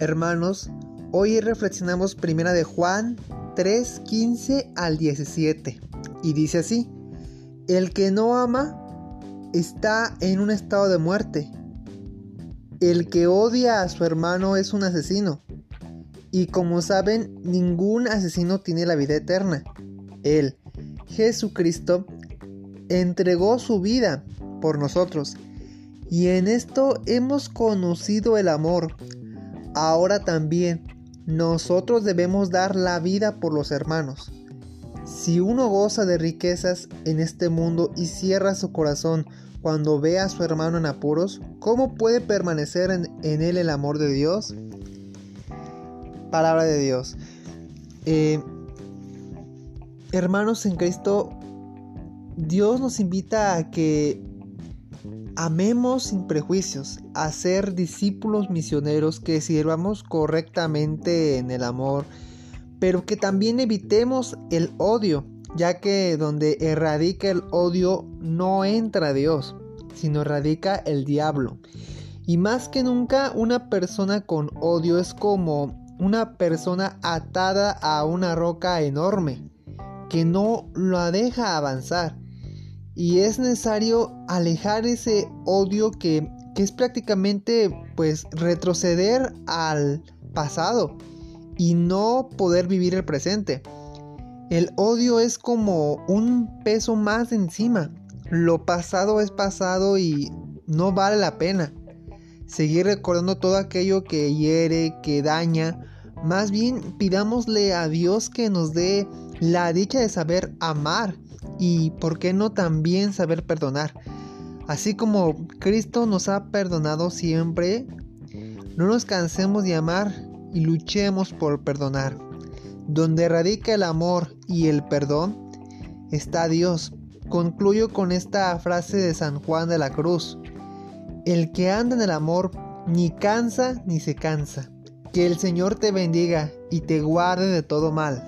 Hermanos, hoy reflexionamos primera de Juan 3, 15 al 17 y dice así, el que no ama está en un estado de muerte. El que odia a su hermano es un asesino. Y como saben, ningún asesino tiene la vida eterna. Él, Jesucristo, entregó su vida por nosotros. Y en esto hemos conocido el amor. Ahora también nosotros debemos dar la vida por los hermanos. Si uno goza de riquezas en este mundo y cierra su corazón cuando ve a su hermano en apuros, ¿cómo puede permanecer en, él el amor de Dios? Palabra de Dios. Eh, hermanos en Cristo, Dios nos invita a que amemos sin prejuicios, a ser discípulos misioneros que sirvamos correctamente en el amor, pero que también evitemos el odio, ya que donde erradica el odio no entra Dios, sino radica el diablo. Y más que nunca una persona con odio es como una persona atada a una roca enorme que no la deja avanzar. Y es necesario alejar ese odio que, que es prácticamente pues retroceder al pasado y no poder vivir el presente. El odio es como un peso más encima. Lo pasado es pasado y no vale la pena. Seguir recordando todo aquello que hiere, que daña. Más bien pidámosle a Dios que nos dé la dicha de saber amar y, por qué no, también saber perdonar. Así como Cristo nos ha perdonado siempre, no nos cansemos de amar y luchemos por perdonar. Donde radica el amor y el perdón, está Dios. Concluyo con esta frase de San Juan de la Cruz. El que anda en el amor ni cansa ni se cansa. Que el Señor te bendiga y te guarde de todo mal.